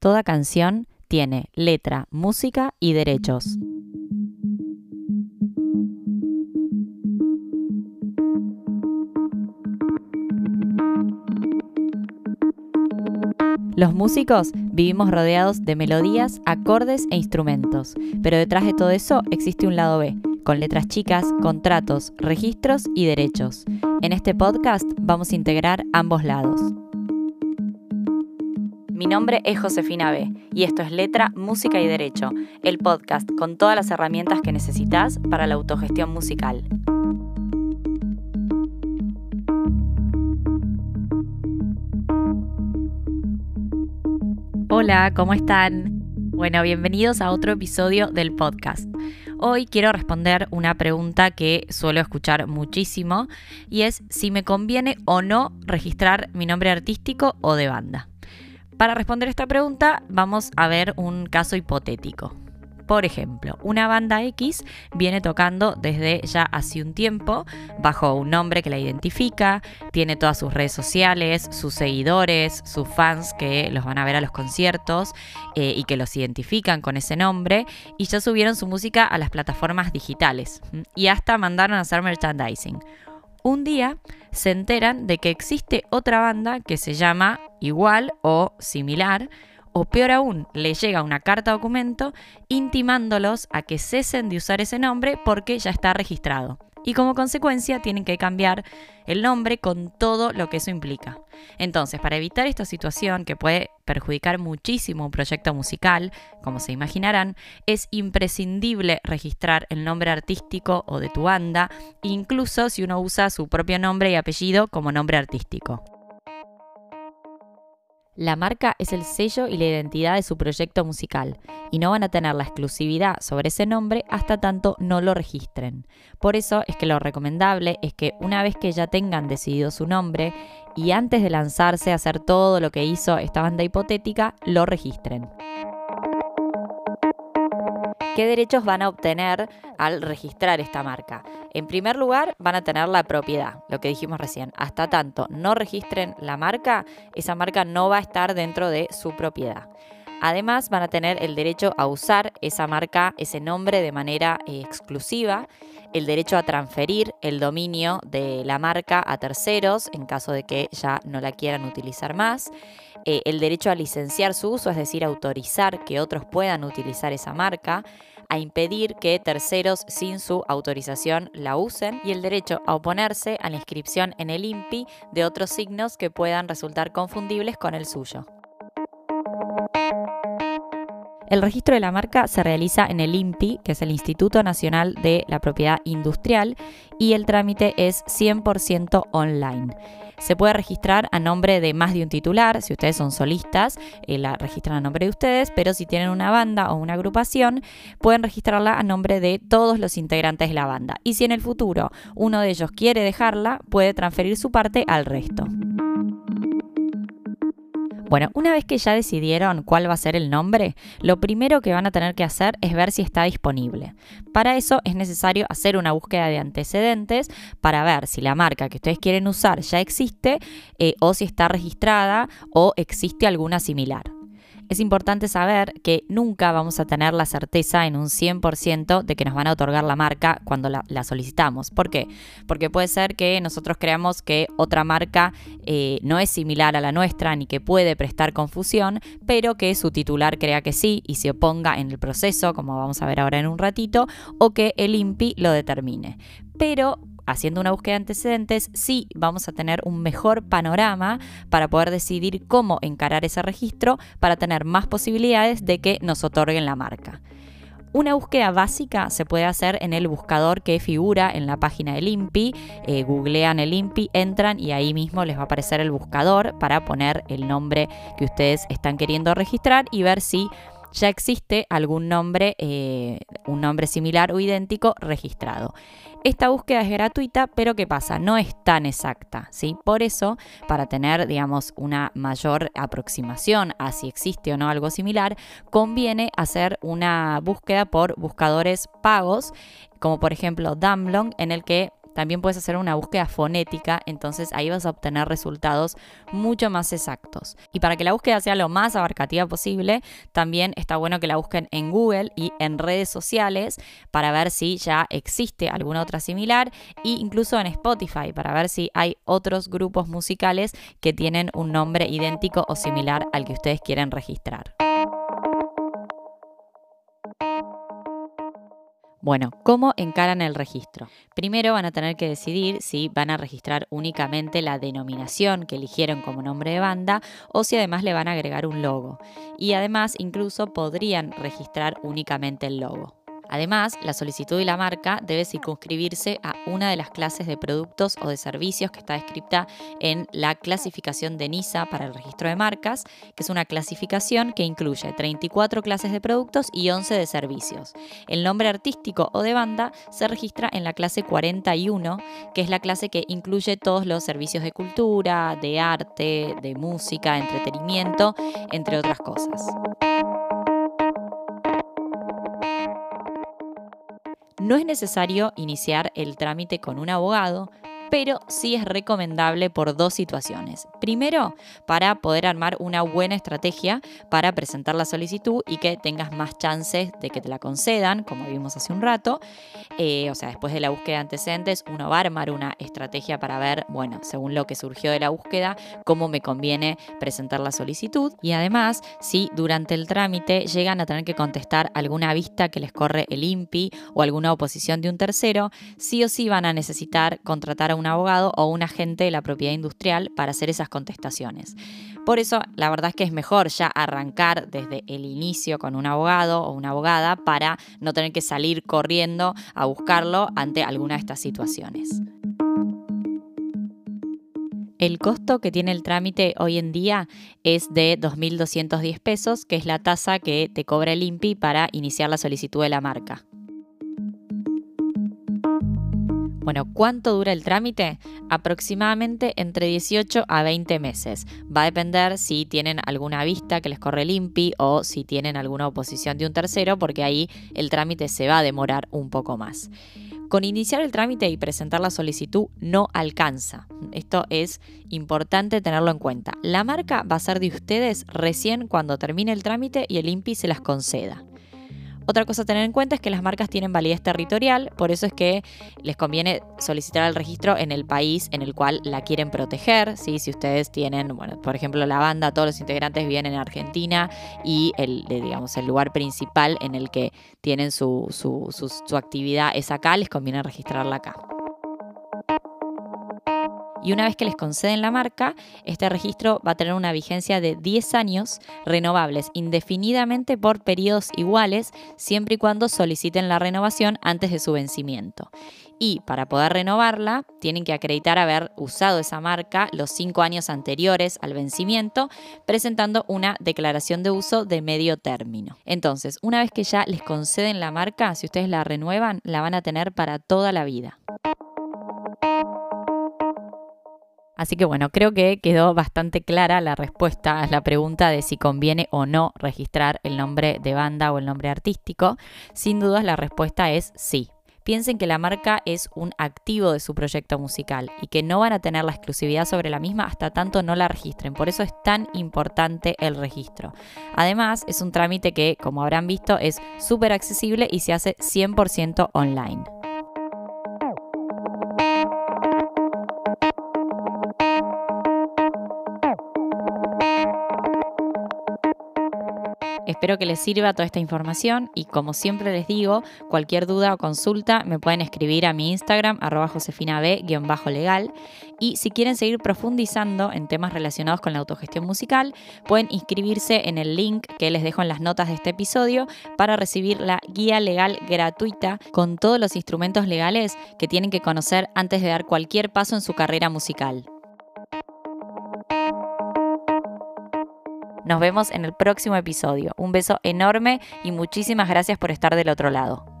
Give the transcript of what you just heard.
Toda canción tiene letra, música y derechos. Los músicos vivimos rodeados de melodías, acordes e instrumentos, pero detrás de todo eso existe un lado B, con letras chicas, contratos, registros y derechos. En este podcast vamos a integrar ambos lados. Mi nombre es Josefina B y esto es Letra, Música y Derecho, el podcast con todas las herramientas que necesitas para la autogestión musical. Hola, ¿cómo están? Bueno, bienvenidos a otro episodio del podcast. Hoy quiero responder una pregunta que suelo escuchar muchísimo y es si me conviene o no registrar mi nombre artístico o de banda. Para responder esta pregunta vamos a ver un caso hipotético. Por ejemplo, una banda X viene tocando desde ya hace un tiempo bajo un nombre que la identifica, tiene todas sus redes sociales, sus seguidores, sus fans que los van a ver a los conciertos eh, y que los identifican con ese nombre y ya subieron su música a las plataformas digitales y hasta mandaron a hacer merchandising. Un día se enteran de que existe otra banda que se llama igual o similar, o peor aún, le llega una carta documento intimándolos a que cesen de usar ese nombre porque ya está registrado. Y como consecuencia tienen que cambiar el nombre con todo lo que eso implica. Entonces, para evitar esta situación que puede perjudicar muchísimo un proyecto musical, como se imaginarán, es imprescindible registrar el nombre artístico o de tu banda, incluso si uno usa su propio nombre y apellido como nombre artístico. La marca es el sello y la identidad de su proyecto musical y no van a tener la exclusividad sobre ese nombre hasta tanto no lo registren. Por eso es que lo recomendable es que una vez que ya tengan decidido su nombre y antes de lanzarse a hacer todo lo que hizo esta banda hipotética, lo registren. ¿Qué derechos van a obtener al registrar esta marca? En primer lugar, van a tener la propiedad, lo que dijimos recién. Hasta tanto no registren la marca, esa marca no va a estar dentro de su propiedad. Además, van a tener el derecho a usar esa marca, ese nombre de manera eh, exclusiva, el derecho a transferir el dominio de la marca a terceros en caso de que ya no la quieran utilizar más, eh, el derecho a licenciar su uso, es decir, autorizar que otros puedan utilizar esa marca, a impedir que terceros sin su autorización la usen y el derecho a oponerse a la inscripción en el INPI de otros signos que puedan resultar confundibles con el suyo. El registro de la marca se realiza en el INPI, que es el Instituto Nacional de la Propiedad Industrial, y el trámite es 100% online. Se puede registrar a nombre de más de un titular, si ustedes son solistas, eh, la registran a nombre de ustedes, pero si tienen una banda o una agrupación, pueden registrarla a nombre de todos los integrantes de la banda. Y si en el futuro uno de ellos quiere dejarla, puede transferir su parte al resto. Bueno, una vez que ya decidieron cuál va a ser el nombre, lo primero que van a tener que hacer es ver si está disponible. Para eso es necesario hacer una búsqueda de antecedentes para ver si la marca que ustedes quieren usar ya existe eh, o si está registrada o existe alguna similar es importante saber que nunca vamos a tener la certeza en un 100% de que nos van a otorgar la marca cuando la, solicitamos. ¿Por qué? Porque puede ser que nosotros creamos que otra marca eh, no es similar a la nuestra ni que puede prestar confusión, pero que su titular crea que sí y se oponga en el proceso, como vamos a ver ahora en un ratito, o que el INPI lo determine. Pero haciendo una búsqueda de antecedentes, sí vamos a tener un mejor panorama para poder decidir cómo encarar ese registro para tener más posibilidades de que nos otorguen la marca. Una búsqueda básica se puede hacer en el buscador que figura en la página del INPI. Eh, googlean el INPI, entran y ahí mismo les va a aparecer el buscador para poner el nombre que ustedes están queriendo registrar y ver si ya existe algún nombre, eh, un nombre similar o idéntico registrado. Esta búsqueda es gratuita, pero ¿qué pasa? No es tan exacta, ¿sí? Por eso, para tener, digamos, una mayor aproximación a si existe o no algo similar, conviene hacer una búsqueda por buscadores pagos, como por ejemplo Damlong, en el que también puedes hacer una búsqueda fonética, entonces ahí vas a obtener resultados mucho más exactos. Y para que la búsqueda sea lo más abarcativa posible, también está bueno que la busquen en Google y en redes sociales para ver si ya existe alguna otra similar e incluso en Spotify para ver si hay otros grupos musicales que tienen un nombre idéntico o similar al que ustedes quieren registrar. Bueno, ¿cómo encaran el registro? Primero van a tener que decidir si van a registrar únicamente la denominación que eligieron como nombre de banda o si además le van a agregar un logo. Y además incluso podrían registrar únicamente el logo. Además, la solicitud de la marca debe circunscribirse a una de las clases de productos o de servicios que está descrita en la clasificación de NISA para el registro de marcas, que es una clasificación que incluye 34 clases de productos y 11 de servicios. El nombre artístico o de banda se registra en la clase 41, que es la clase que incluye todos los servicios de cultura, de arte, de música, entretenimiento, entre otras cosas. No es necesario iniciar el trámite con un abogado, pero sí es recomendable por dos situaciones. Primero, para poder armar una buena estrategia para presentar la solicitud y que tengas más chances de que te la concedan, como vimos hace un rato. Eh, o sea, después de la búsqueda de antecedentes, uno va a armar una estrategia para ver, bueno, según lo que surgió de la búsqueda, cómo me conviene presentar la solicitud. Y además, si durante el trámite llegan a tener que contestar alguna vista que les corre el INPI o alguna oposición de un tercero, sí o sí van a necesitar contratar a un abogado o un agente de la propiedad industrial para hacer esas contestaciones. Por eso, la verdad es que es mejor ya arrancar desde el inicio con un abogado o una abogada para no tener que salir corriendo a buscarlo ante alguna de estas situaciones. El costo que tiene el trámite hoy en día es de 2.210 pesos, que es la tasa que te cobra el INPI para iniciar la solicitud de la marca. Bueno, ¿cuánto dura el trámite? Aproximadamente entre 18 a 20 meses. Va a depender si tienen alguna vista que les corre el INPI o si tienen alguna oposición de un tercero, porque ahí el trámite se va a demorar un poco más. Con iniciar el trámite y presentar la solicitud no alcanza. Esto es importante tenerlo en cuenta. La marca va a ser de ustedes recién cuando termine el trámite y el INPI se las conceda. Otra cosa a tener en cuenta es que las marcas tienen validez territorial, por eso es que les conviene solicitar el registro en el país en el cual la quieren proteger. Si ustedes tienen, bueno, por ejemplo, la banda, todos los integrantes viven en Argentina y el, digamos, el lugar principal en el que tienen su, su actividad es acá, les conviene registrarla acá y una vez que les conceden la marca, este registro va a tener una vigencia de 10 años renovables indefinidamente por periodos iguales, siempre y cuando soliciten la renovación antes de su vencimiento. Y para poder renovarla, tienen que acreditar haber usado esa marca los 5 años anteriores al vencimiento, presentando una declaración de uso de medio término. Entonces, una vez que ya les conceden la marca, si ustedes la renuevan, la van a tener para toda la vida. Así que bueno, creo que quedó bastante clara la respuesta a la pregunta de si conviene o no registrar el nombre de banda o el nombre artístico. Sin dudas la respuesta es sí. Piensen que la marca es un activo de su proyecto musical y que no van a tener la exclusividad sobre la misma hasta tanto no la registren. Por eso es tan importante el registro. Además, es un trámite que, como habrán visto, es súper accesible y se hace 100% online. Espero que les sirva toda esta información y como siempre les digo, cualquier duda o consulta me pueden escribir a mi Instagram, arroba josefinaB-legal. Y si quieren seguir profundizando en temas relacionados con la autogestión musical, pueden inscribirse en el link que les dejo en las notas de este episodio para recibir la guía legal gratuita con todos los instrumentos legales que tienen que conocer antes de dar cualquier paso en su carrera musical. Nos vemos en el próximo episodio. Un beso enorme y muchísimas gracias por estar del otro lado.